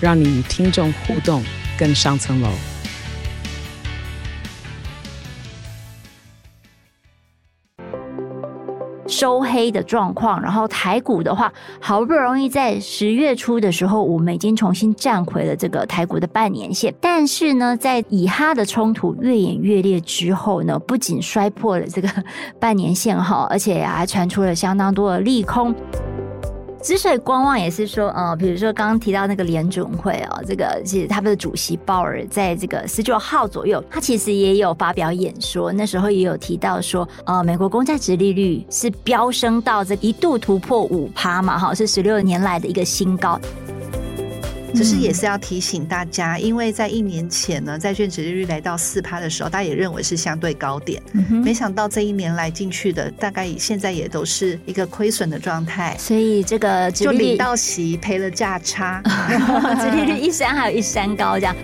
让你与听众互动更上层楼。收黑的状况，然后台股的话，好不容易在十月初的时候，我们已经重新站回了这个台股的半年线。但是呢，在以哈的冲突越演越烈之后呢，不仅摔破了这个半年线哈，而且还传出了相当多的利空。之所以观望，也是说，呃，比如说刚刚提到那个联准会啊，这个其实他们的主席鲍尔在这个十九号左右，他其实也有发表演说，那时候也有提到说，呃，美国公债值利率是飙升到这一度突破五趴嘛，哈，是十六年来的一个新高。只是也是要提醒大家，因为在一年前呢，债券值利率来到四趴的时候，大家也认为是相对高点。没想到这一年来进去的，大概现在也都是一个亏损的状态。所以这个就领到息赔了价差，殖利率一山还有一山高这样。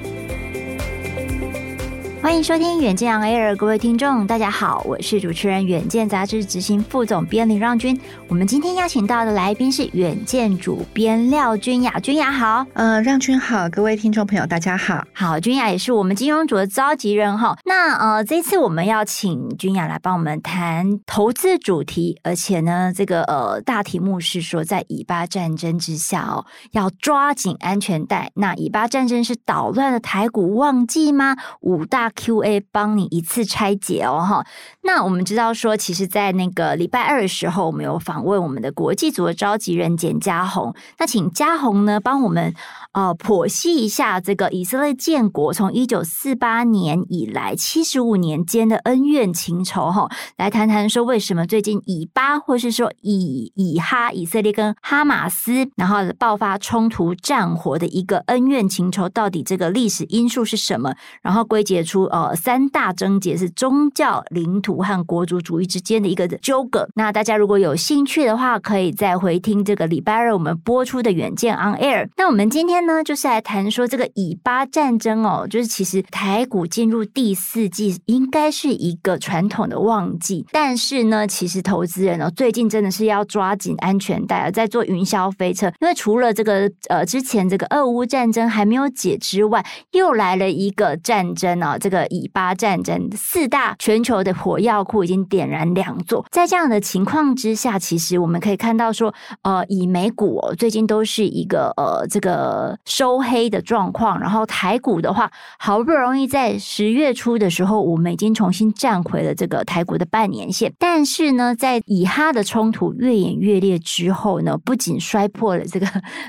欢迎收听远见 On Air，各位听众，大家好，我是主持人远见杂志执行副总编林让君。我们今天邀请到的来宾是远见主编廖君雅，君雅好，呃，让君好，各位听众朋友大家好，好，君雅也是我们金融组的召集人哈。那呃，这次我们要请君雅来帮我们谈投资主题，而且呢，这个呃大题目是说在以巴战争之下哦，要抓紧安全带。那以巴战争是捣乱的台股旺季吗？五大 Q&A 帮你一次拆解哦，哈。那我们知道说，其实，在那个礼拜二的时候，我们有访问我们的国际组的召集人简家宏。那请家宏呢，帮我们呃剖析一下这个以色列建国从一九四八年以来七十五年间的恩怨情仇，哈，来谈谈说为什么最近以巴或是说以以哈以色列跟哈马斯然后爆发冲突战火的一个恩怨情仇，到底这个历史因素是什么？然后归结出。呃，三大症结是宗教、领土和国族主义之间的一个纠葛。那大家如果有兴趣的话，可以再回听这个礼拜二我们播出的《远见 On Air》。那我们今天呢，就是来谈说这个以巴战争哦，就是其实台股进入第四季应该是一个传统的旺季，但是呢，其实投资人哦，最近真的是要抓紧安全带啊，在做云霄飞车，因为除了这个呃之前这个俄乌战争还没有解之外，又来了一个战争哦，这个。以巴战争，四大全球的火药库已经点燃两座。在这样的情况之下，其实我们可以看到说，呃，以美股哦，最近都是一个呃这个收黑的状况。然后台股的话，好不容易在十月初的时候，我们已经重新站回了这个台股的半年线。但是呢，在以哈的冲突越演越烈之后呢，不仅摔破了这个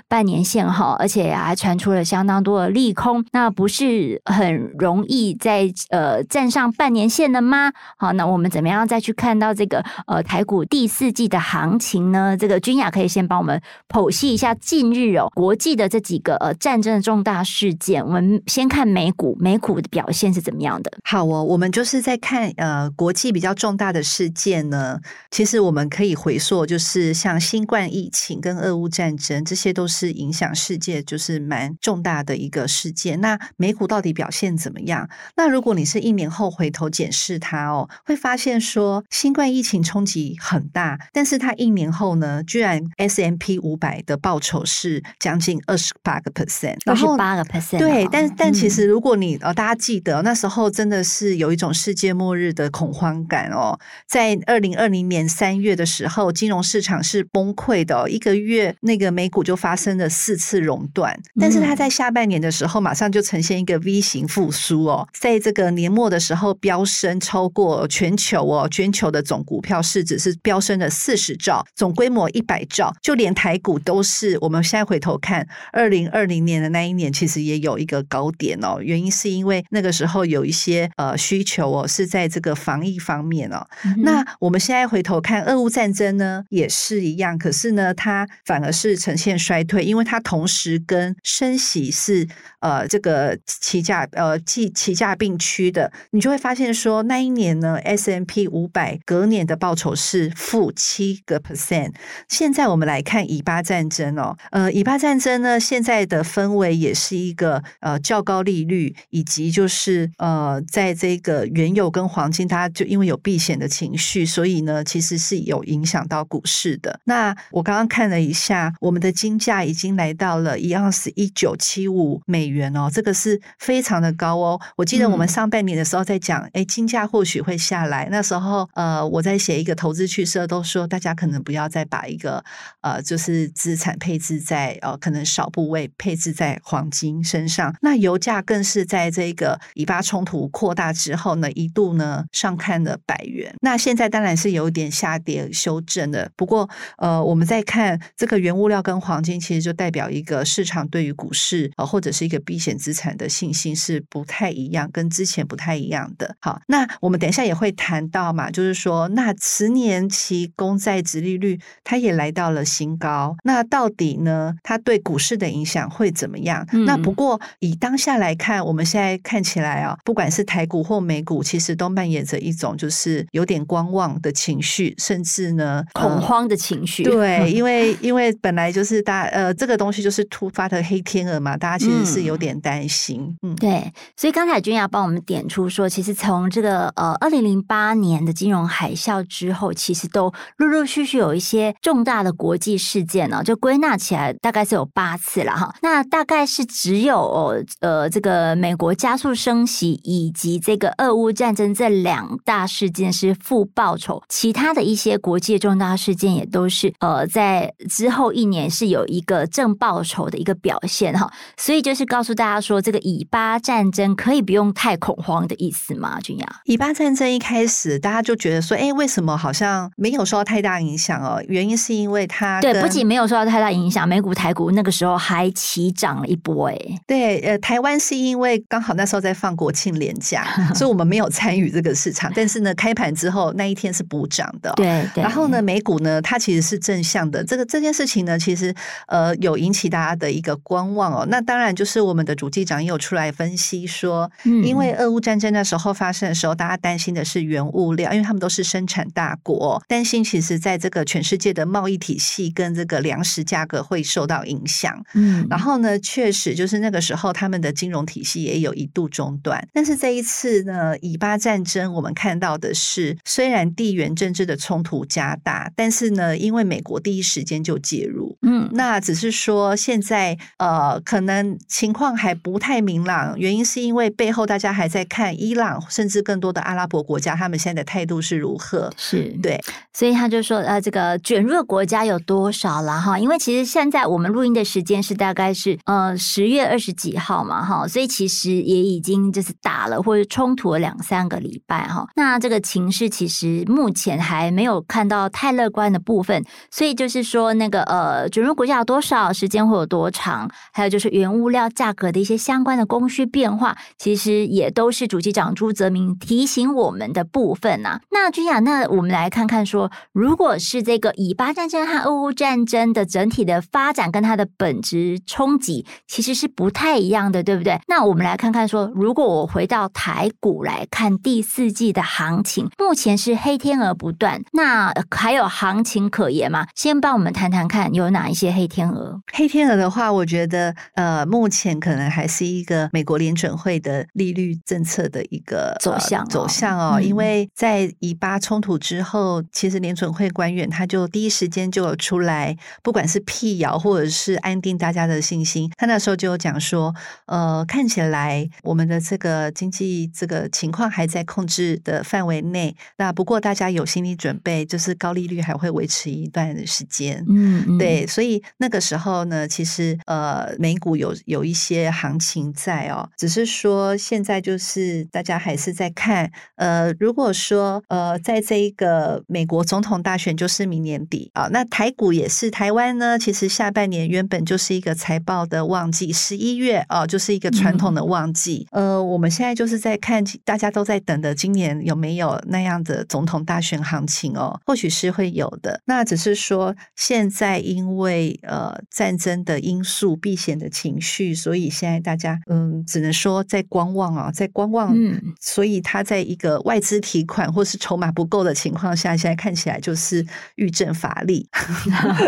半年线哈，而且还传出了相当多的利空。那不是很容易在呃，站上半年线了吗？好，那我们怎么样再去看到这个呃台股第四季的行情呢？这个君雅可以先帮我们剖析一下近日哦国际的这几个呃战争的重大事件。我们先看美股，美股的表现是怎么样的？好哦，我们就是在看呃国际比较重大的事件呢。其实我们可以回溯，就是像新冠疫情跟俄乌战争，这些都是影响世界就是蛮重大的一个事件。那美股到底表现怎么样？那如果你是一年后回头检视它哦，会发现说新冠疫情冲击很大，但是它一年后呢，居然 S M P 五百的报酬是将近二十八个 percent，然后八个 percent。对，但但其实如果你哦，大家记得那时候真的是有一种世界末日的恐慌感哦，在二零二零年三月的时候，金融市场是崩溃的哦，一个月那个美股就发生了四次熔断，但是它在下半年的时候马上就呈现一个 V 型复苏哦。在这个年末的时候飙升超过全球哦，全球的总股票市值是飙升了四十兆，总规模一百兆，就连台股都是。我们现在回头看，二零二零年的那一年，其实也有一个高点哦。原因是因为那个时候有一些呃需求哦，是在这个防疫方面哦。嗯、那我们现在回头看，俄乌战争呢也是一样，可是呢，它反而是呈现衰退，因为它同时跟升息是呃这个齐价呃即齐价并趋的，你就会发现说那一年呢，S&P 五百隔年的报酬是负七个 percent。现在我们来看以巴战争哦，呃，以巴战争呢现在的氛围也是一个呃较高利率，以及就是呃在这个原油跟黄金，它就因为有避险的情绪，所以呢其实是有影响到股市的。那我刚刚看了一下，我们的金价已经来到了一盎司一九七五美元哦，这个是非常的高哦。我记得我们上半年的时候在讲，哎、嗯，金价或许会下来。那时候呃，我在写一个投资趣色，都说大家可能不要再把一个呃，就是资产配置在呃，可能少部位配置在黄金身上。那油价更是在这个以巴冲突扩大之后呢，一度呢上看了百元。那现在当然是有点下跌修正的。不过呃，我们在看这个原物料跟黄金，其实就代表一个市场对于股市呃，或者是一个避险资产的信心是不太一样，跟之前不太一样的。好，那我们等一下也会谈到嘛，就是说那十年期公债殖利率它也来到了新高。那到底呢，它对股市的影响会怎么样？嗯、那不过以当下来看，我们现在看起来啊，不管是台股或美股，其实都扮演着一种就是有点观望的情绪，甚至呢恐慌的情绪。对，因为 因为本来就是大呃这个东西就是突发的黑天鹅嘛，大家其实是有点担心。嗯，对，所以刚才君雅帮我们点出说，其实从这个呃二零零八年的金融海啸之后，其实都陆陆续续有一些重大的国际事件呢，就归纳起来大概是有八次了哈。那大概是只有呃这个美国加速升息以及这个俄乌战争这两大事件是负报酬，其他的一些国际重大事件也都是呃在之后一年是有一个正报酬的一个表现哈。所以就是告诉大家说，这个以巴战争可以不用太恐慌的意思吗？君雅，以巴战争一开始大家就觉得说，哎，为什么好像没有受到太大影响哦？原因是因为它对不仅没有受到太大影响，美股台股那个时候还齐涨了一波哎。对，呃，台湾是因为刚好那时候在放国庆连假，所以我们没有参与这个市场。但是呢，开盘之后那一天是补涨的。对，对。然后呢，美股呢，它其实是正向的。这个这件事情呢，其实呃有引起大家的一个观望哦。那当然就是我们的主机长也有出来分析说，因为俄乌战争那时候发生的时候，大家担心的是原物料，因为他们都是生产大国，担心其实在这个全世界的贸易体系跟这个粮食价格会受到影响。嗯，然后呢，确实就是那个时候他们的金融体系也有一度中断。但是这一次呢，以巴战争我们看到的是，虽然地缘政治的冲突加大，但是呢，因为美国第一时间就介入，嗯，那只是说现在呃，可能情况还不太明朗，原因是因为背后大家还在看伊朗，甚至更多的阿拉伯国家，他们现在的态度是如何？是对，所以他就说呃，这个卷入的国家有多少了哈？因为其实现在我们录音的时间是大概是呃十月二十几号嘛哈，所以其实也已经就是打了或者冲突了两三个礼拜哈。那这个情势其实目前还没有看到太乐观的部分，所以就是说那个呃准入国家有多少，时间会有多长，还有就是原物料价格的一些相关的供需变化，其实也都是主机长朱泽明提醒我们的部分呐、啊。那君雅，那我们来看看说，如果是这个以巴战争和俄乌战争的整体的发展跟它的本质冲击，其实是不太一样的，对不对？那我们来看看说，如果我回到台股来看第四季的行情，目前是黑天鹅不断，那还有行情可言吗？先帮我们谈谈看有哪一些黑天鹅。黑天鹅的话，我觉得呃，目前可能还是一个美国联准会的利率政策的一个走向、哦呃、走向哦，嗯、因为在以巴冲突之后，其实联准会官员他就第一时间就有出来，不管是辟谣或者是安定大家的信心，他那时候就有讲说，呃，看起来我们的这个经济这个情况还在控制的范围内，那不过大家有心理准备，就是高利率还会维持一段时间，嗯，嗯，对，所以那个时候呢，其实呃，美股有有一些行情在哦，只是说现现在就是大家还是在看，呃，如果说呃，在这一个美国总统大选就是明年底啊，那台股也是台湾呢，其实下半年原本就是一个财报的旺季，十一月哦，就是一个传统的旺季。嗯、呃，我们现在就是在看，大家都在等的今年有没有那样的总统大选行情哦，或许是会有的。那只是说现在因为呃战争的因素、避险的情绪，所以现在大家嗯，只能说在观望啊，在观望。嗯，所以他在一个外资提款或是筹码不够的情况下，现在看起来就是欲振乏力。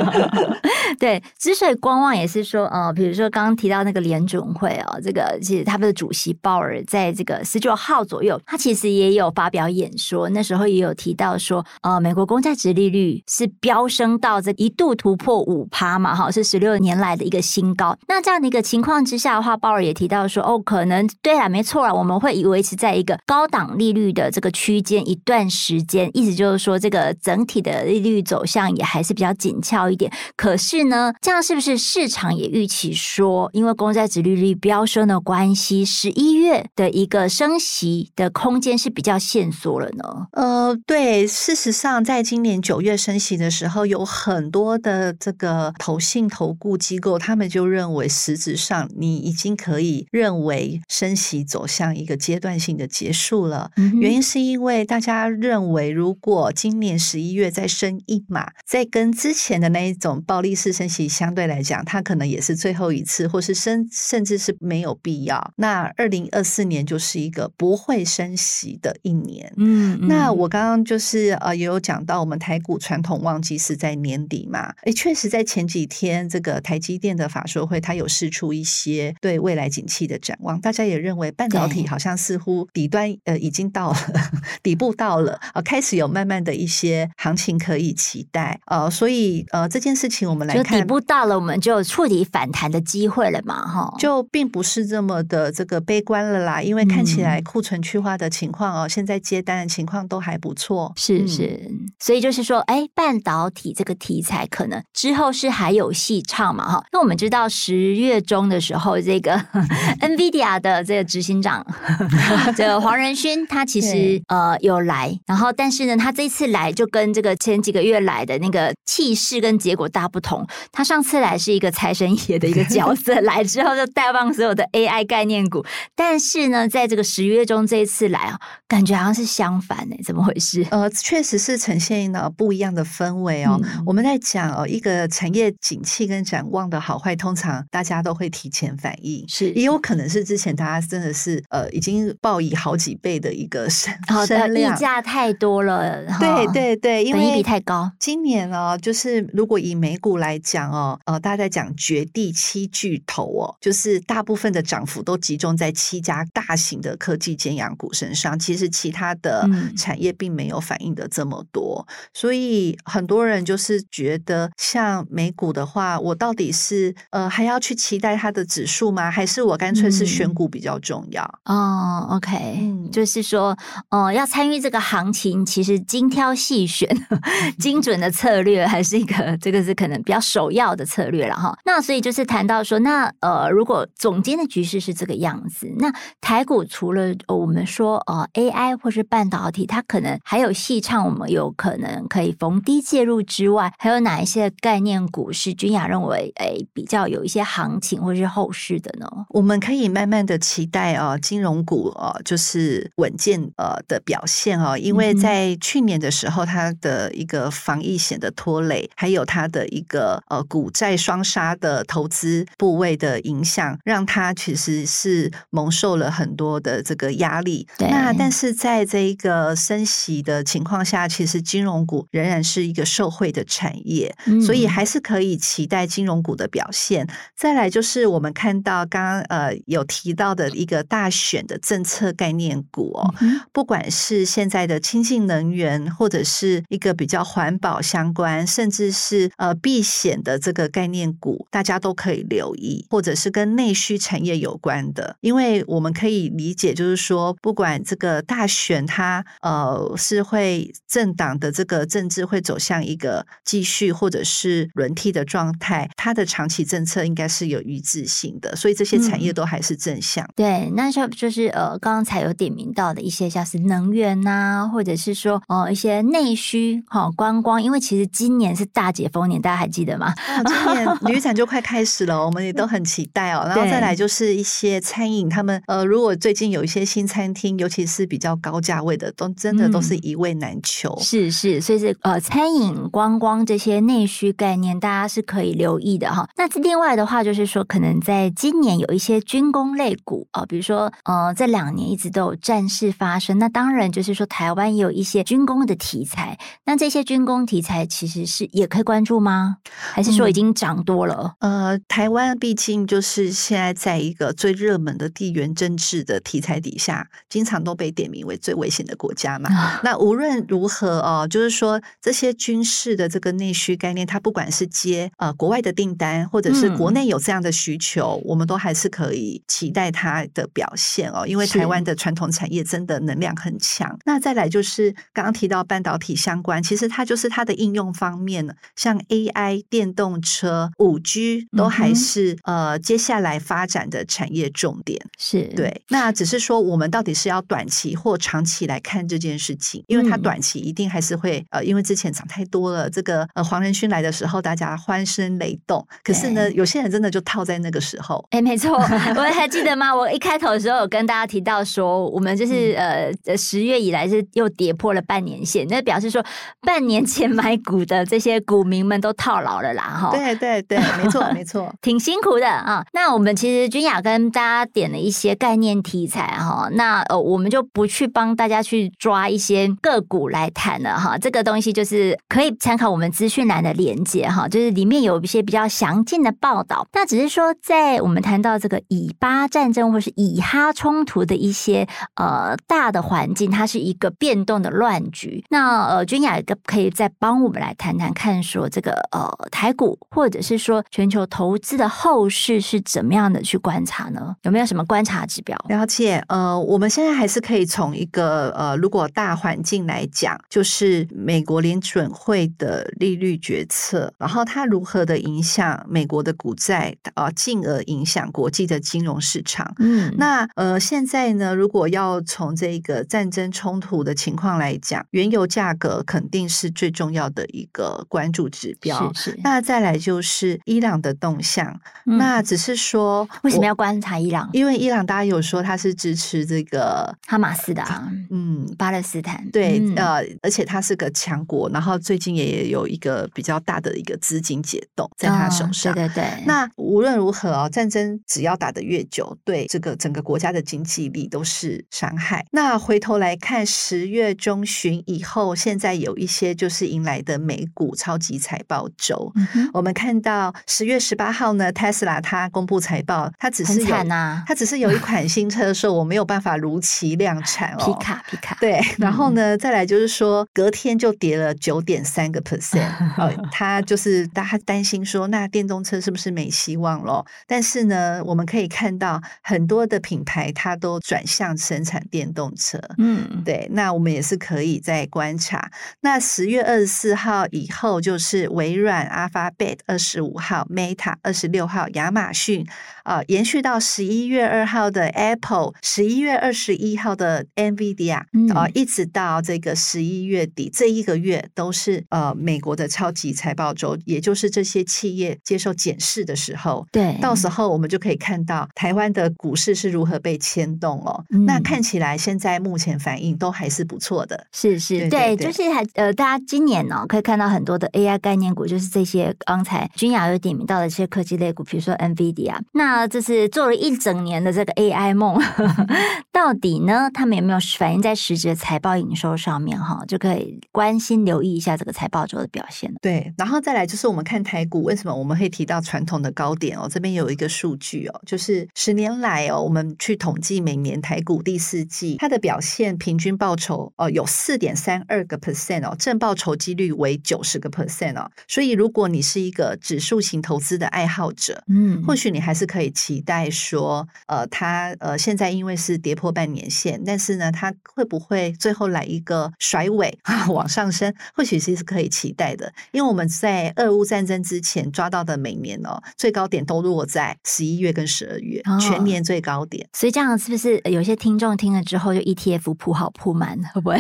对，之所以观望，也是说，说呃，比如说刚刚提到那个联准会哦，这个其实他们的主席鲍尔在这个十九号左右，他其实也有发表演说，那时候也有提到说，呃，美国公债殖利率是飙升到这一度突破五趴嘛，哈，是十六年来的一个新高。那这样的一个情况之下的话，鲍尔也提到说，哦，可能对啊，没错啊，我们会维持在一个高档利率的这个区间一段时间，意思就是说，这个整体的利率走向也还是比较紧俏一点。可是呢，这样是不是市场也预期说，因为公债殖利率飙升的关系，十一月的一个升息的空间是比较限缩了呢？呃，对，事实上，在今年九月升息的时候，有很多的这个投信投顾机构，他们就认为，实质上你已经可以认为升息走向一个阶段性的结束了。嗯、原因是因为大家认为，如果今年十一月再升一码，再跟之前的那一种暴力式升息相对来讲，它可能也是最后一次，或是升甚至是没有必要。那二零二四年就是一个不会升息的一年。嗯，嗯，那我刚刚就是呃也有讲到，我们台股传统旺季是在年底嘛？诶，确实在前几天这个台积电的法说会，它有释出一些对未来景气的展望。大家也认为半导体好像似乎底端呃已经到了 底部到了啊，开始有慢慢的一些行情可以期待。呃，所以呃这件事情我们来看。底部到了，我们就有触底反弹的机会了嘛？哈，就并不是这么的这个悲观了啦，因为看起来库存去化的情况哦，嗯、现在接单的情况都还不错。是是，嗯、所以就是说，哎，半导体这个题材可能之后是还有戏唱嘛？哈，那我们知道十月中的时候，这个 NVIDIA 的这个执行长 这个黄仁勋，他其实呃有来，然后但是呢，他这次来就跟这个前几个月来的那个气势跟结果大不同。他上次来是一个财神爷的一个角色，来之后就带旺所有的 AI 概念股。但是呢，在这个十月中这一次来啊，感觉好像是相反呢，怎么回事？呃，确实是呈现了不一样的氛围哦。嗯、我们在讲哦，一个产业景气跟展望的好坏，通常大家都会提前反应，是也有可能是之前大家真的是呃已经报以好几倍的一个升升量，溢价太多了，对对对，因为比太高。今年哦，就是如果以美股来讲哦。呃，大家在讲绝地七巨头哦，就是大部分的涨幅都集中在七家大型的科技尖牙股身上。其实其他的产业并没有反映的这么多，嗯、所以很多人就是觉得，像美股的话，我到底是呃还要去期待它的指数吗？还是我干脆是选股比较重要？嗯、哦，OK，、嗯、就是说，呃，要参与这个行情，其实精挑细选、精准的策略，还是一个这个是可能比较首要的。策略了哈，那所以就是谈到说，那呃，如果总监的局势是这个样子，那台股除了我们说呃 AI 或是半导体，它可能还有戏唱，我们有可能可以逢低介入之外，还有哪一些概念股是君雅认为诶、欸、比较有一些行情或是后市的呢？我们可以慢慢的期待啊，金融股啊，就是稳健呃的表现哦，因为在去年的时候，它的一个防疫险的拖累，还有它的一个呃股。债双杀的投资部位的影响，让它其实是蒙受了很多的这个压力。对那但是在这一个升息的情况下，其实金融股仍然是一个受惠的产业，嗯、所以还是可以期待金融股的表现。再来就是我们看到刚刚呃有提到的一个大选的政策概念股哦，嗯、不管是现在的清净能源，或者是一个比较环保相关，甚至是呃避险的这个。概念股大家都可以留意，或者是跟内需产业有关的，因为我们可以理解，就是说，不管这个大选它呃是会政党的这个政治会走向一个继续或者是轮替的状态，它的长期政策应该是有一致性的，所以这些产业都还是正向。嗯、对，那像就是呃，刚才有点名到的一些像是能源呐、啊，或者是说呃一些内需哈、哦、观光，因为其实今年是大解封年，大家还记得吗？哦、今年旅展就快开始了，我们也都很期待哦。然后再来就是一些餐饮，他们呃，如果最近有一些新餐厅，尤其是比较高价位的，都真的都是一位难求。嗯、是是，所以是呃，餐饮观光这些内需概念，大家是可以留意的哈。那另外的话，就是说可能在今年有一些军工类股啊、呃，比如说呃，这两年一直都有战事发生，那当然就是说台湾也有一些军工的题材。那这些军工题材其实是也可以关注吗？还是说已经涨多了？嗯、呃，台湾毕竟就是现在在一个最热门的地缘政治的题材底下，经常都被点名为最危险的国家嘛。啊、那无论如何哦，就是说这些军事的这个内需概念，它不管是接呃国外的订单，或者是国内有这样的需求，嗯、我们都还是可以期待它的表现哦。因为台湾的传统产业真的能量很强。那再来就是刚刚提到半导体相关，其实它就是它的应用方面，像 AI、电动车、五 G 都还是、嗯、呃接下来发展的产业重点。是对。那只是说我们到底是要短期或长期来看这件事情，因为它短期一定还是会呃，因为之前涨太多了。这个呃黄仁勋来的时候，大家欢声雷动。可是呢，有些人真的就套在那个时候。哎，没错，我还记得吗？我一 开头的时候有跟大家提到说，我们就是、嗯、呃十月以来是又跌破了半年线，那表示说半年前买股的这些股民们都套牢了啦，哈。对对对，没错没错，挺辛苦的啊。那我们其实君雅跟大家点了一些概念题材哈，那呃我们就不去帮大家去抓一些个股来谈了哈。这个东西就是可以参考我们资讯栏的连接哈，就是里面有一些比较详尽的报道。那只是说，在我们谈到这个以巴战争或是以哈冲突的一些呃大的环境，它是一个变动的乱局。那呃君雅可以再帮我们来谈谈看，说这个呃台股或者是说全球投资的后市是怎么样的去观察呢？有没有什么观察指标？了解，呃，我们现在还是可以从一个呃，如果大环境来讲，就是美国联准会的利率决策，然后它如何的影响美国的股债啊，进而影响国际的金融市场。嗯，那呃，现在呢，如果要从这个战争冲突的情况来讲，原油价格肯定是最重要的一个关注指标。是是。那再来就是伊朗的动向，嗯、那只是说为什么要观察伊朗？因为伊朗大家有说他是支持这个哈马斯的，啊，嗯，巴勒斯坦。对，嗯、呃，而且他是个强国，然后最近也有一个比较大的一个资金解冻在他手上。哦、对对对。那无论如何哦，战争只要打得越久，对这个整个国家的经济力都是伤害。那回头来看，十月中旬以后，现在有一些就是迎来的美股超级财报周。嗯、我们看到十月十八号呢，Tesla 它公布财报，它只是有啊，它只是有一款新车的时候，我没有办法如期量产哦。皮卡，皮卡。对，然后呢，嗯、再来就是说，隔天就跌了九点三个 percent。哦，它就是大家担心说，那电动车是不是没希望了？但是呢，我们可以看到很多的品牌它都转向生产电动车。嗯，对。那我们也是可以在观察。那十月二十四号以后，就是微软、Alphabet 二十五号、Meta 二十六号、亚马逊啊、呃，延续到十一月二号的 Apple，十一月二十一号的 NVIDIA 啊、嗯呃，一直到这个十一月底这一个月都是呃美国的超级财报周，也就是这些企业接受检视的时候。对，到时候我们就可以看到台湾的股市是如何被牵动哦。嗯、那看起来现在目前反应都还是不错的，是是，对，对，对，对，就是还呃，大家今年呢、哦、可以看到很多的 AI 概念股，就是这些刚才君雅有点名到的一些科技类股，比如说 NVIDIA。那这是做了一整年的这个 AI 梦，到底呢，他们有没有反映在实质的财报营收上面？哈，就可以关心留意一下这个财报周的表现。对，然后再来就是我们看台股，为什么我们会提到传统的高点哦？这边有一个数据哦，就是十年来哦，我们去统计每年台股第四季它的表现，平均报酬哦有四点三二个 percent 哦，正报酬几率为九十个 percent 哦。所以如果你是一个指数型投资的爱好者，嗯，或许你还是可以期待说，呃，它呃现在因为是跌破半年线，但是呢，它会不会最后来一个甩尾 啊往上升？或许其实是可以期待的，因为我们在俄乌战争之前抓到的每年哦最高点都落在十一月跟十二月，哦、全年最高点。所以这样是不是有些听众听了之后就 ETF 铺好铺满，会不会？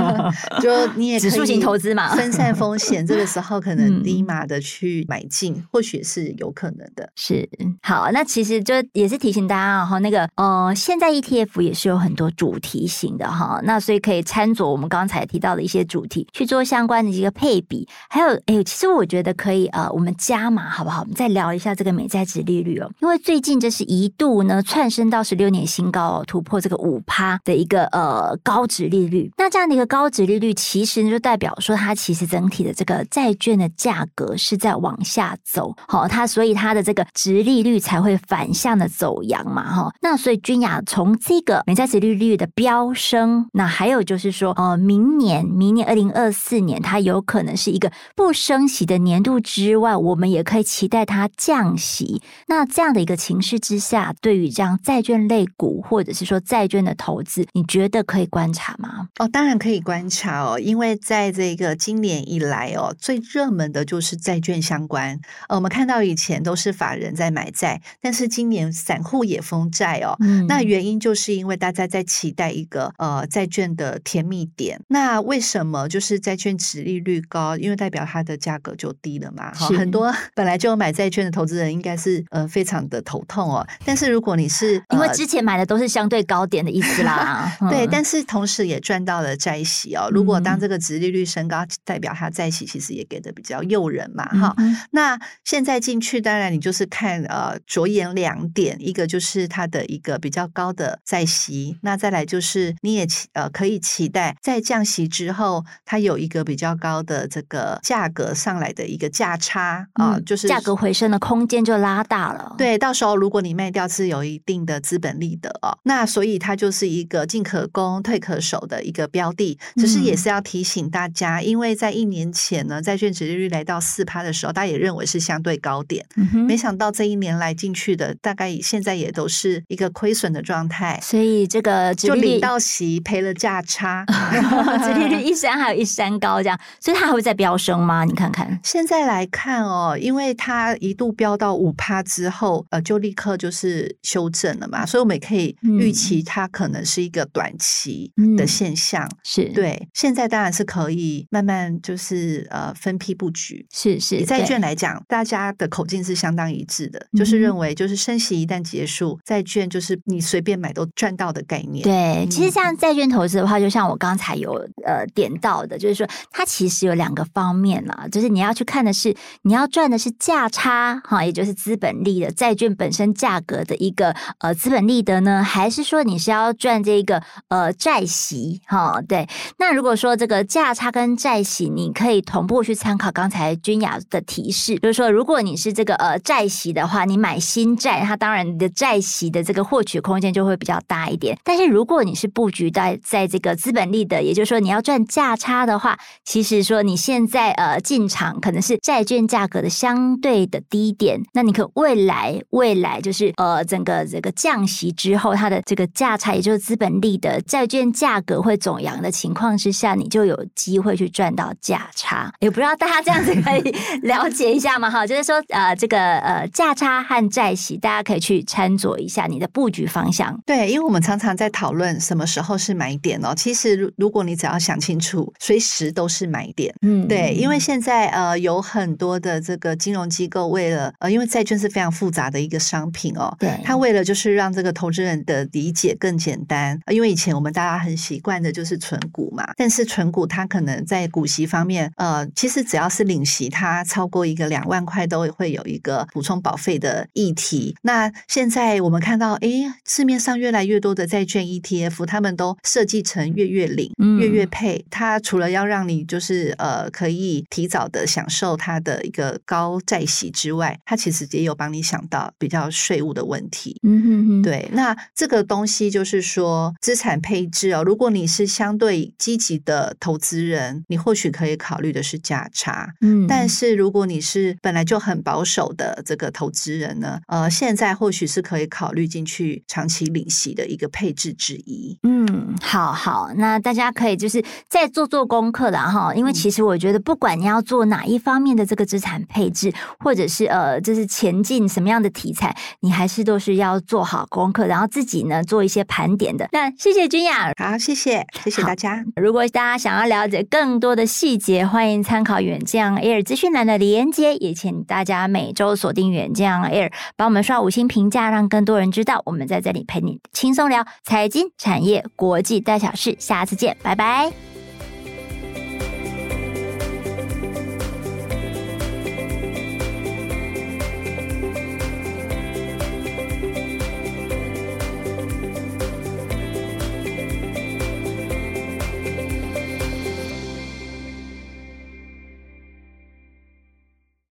就你也指数型投资嘛，分散风险，这个时候可能低码的去买进，嗯、或许也是有可能的。是好，那其实就也是提醒大家哈，那个呃，现在 ETF 也是有很多主题型的哈，那所以可以参照我们刚才提到的一些主题去做相关的一个配比。还有，哎，其实我觉得可以呃，我们加码好不好？我们再聊一下这个美债殖利率哦，因为最近这是一度呢窜升到十六年新高哦，突破这个五趴的一个呃高殖利率。那这样的一个高殖利率，其实呢就代表说它其实整体的这个债券的价格是在往下走，好，它所以它的这个殖利率才会反向的走扬嘛，哈。那所以君雅从这个美债殖利率的飙升，那还有就是说，呃，明年明年二零二四年它有可能是一个不升息的年度之外，我们也可以期待它降息。那这样的一个情势之下，对于这样债券类股或者是说债券的投资，你觉得可以观察吗？哦，当然可以观察哦，因为在这个今年以来哦，最热门的就是债券相关。呃，我们看到以前都是法人在买债，但是今年散户也封债哦。嗯，那原因就是因为大家在期待一个呃债券的甜蜜点。那为什么就是债券殖利率高？因为代表它的价格就低了嘛。哈，很多本来就有买债券的投资人应该是呃非常的头痛哦。但是如果你是、呃、因为之前买的都是相对高点的意思啦，对，但是同时也赚到了债息哦。如果当这个值利率升高，代表它债息其实也给的比较诱人嘛。哈、嗯，那现在进去，当然你就是看呃着眼两点，一个就是它的一个比较高的在息，那再来就是你也期呃可以期待在降息之后，它有一个比较高的这个价格上来的一个价差啊、呃，就是价格回升的空间就拉大了。对，到时候如果你卖掉是有一定的资本利得哦，那所以它就是一个进可攻退可守的一个标的。只是也是要提醒大家，因为在一年前呢，债券值利率来到四趴的时候，大家也认为是相对高点。嗯，没想到这一年来进去的，大概现在也都是一个亏损的状态。所以这个就领到息赔了价差，殖利率一山还有一山高，这样，所以它还会再飙升吗？你看看，现在来看哦，因为它一度飙到五趴之后，呃，就立刻就是修正了嘛，所以我们也可以预期它可能是一个短期的现象。嗯、是。对，现在当然是可以慢慢就是呃分批布局。是是，以债券来讲，大家的口径是相当一致的，就是认为就是升息一旦结束，债券就是你随便买都赚到的概念。对，其实像债券投资的话，就像我刚才有呃点到的，就是说它其实有两个方面啦，就是你要去看的是你要赚的是价差哈，也就是资本利的债券本身价格的一个呃资本利得呢，还是说你是要赚这个呃债息哈？对。那如果说这个价差跟债息，你可以同步去参考刚才君雅的提示，就是说，如如果你是这个呃债息的话，你买新债，它当然你的债息的这个获取空间就会比较大一点。但是如果你是布局在在这个资本利的，也就是说你要赚价差的话，其实说你现在呃进场可能是债券价格的相对的低点，那你可未来未来就是呃整个这个降息之后，它的这个价差，也就是资本利的债券价格会走扬的。情况之下，你就有机会去赚到价差。也不知道大家这样子可以 了解一下吗？哈，就是说，呃，这个呃价差和债息，大家可以去参酌一下你的布局方向。对，因为我们常常在讨论什么时候是买点哦。其实，如果你只要想清楚，随时都是买点。嗯，对，因为现在呃有很多的这个金融机构为了呃，因为债券是非常复杂的一个商品哦，对，它为了就是让这个投资人的理解更简单，因为以前我们大家很习惯的就是存股。嘛，但是存股它可能在股息方面，呃，其实只要是领息，它超过一个两万块都会有一个补充保费的议题。那现在我们看到，诶，市面上越来越多的债券 ETF，他们都设计成月月领、月月配。它除了要让你就是呃可以提早的享受它的一个高债息之外，它其实也有帮你想到比较税务的问题。嗯哼哼，对。那这个东西就是说资产配置哦，如果你是相对积极的投资人，你或许可以考虑的是价差，嗯，但是如果你是本来就很保守的这个投资人呢，呃，现在或许是可以考虑进去长期领息的一个配置之一。嗯，好好，那大家可以就是再做做功课的哈，因为其实我觉得不管你要做哪一方面的这个资产配置，或者是呃，就是前进什么样的题材，你还是都是要做做好功课，然后自己呢做一些盘点的。那谢谢君雅，好，谢谢，谢谢大家。如果大家想要了解更多的细节，欢迎参考远见 Air 资讯栏的连接，也请大家每周锁定远见 Air，帮我们刷五星评价，让更多人知道我们在这里陪你轻松聊财经、产业、国际大小事。下次见，拜拜。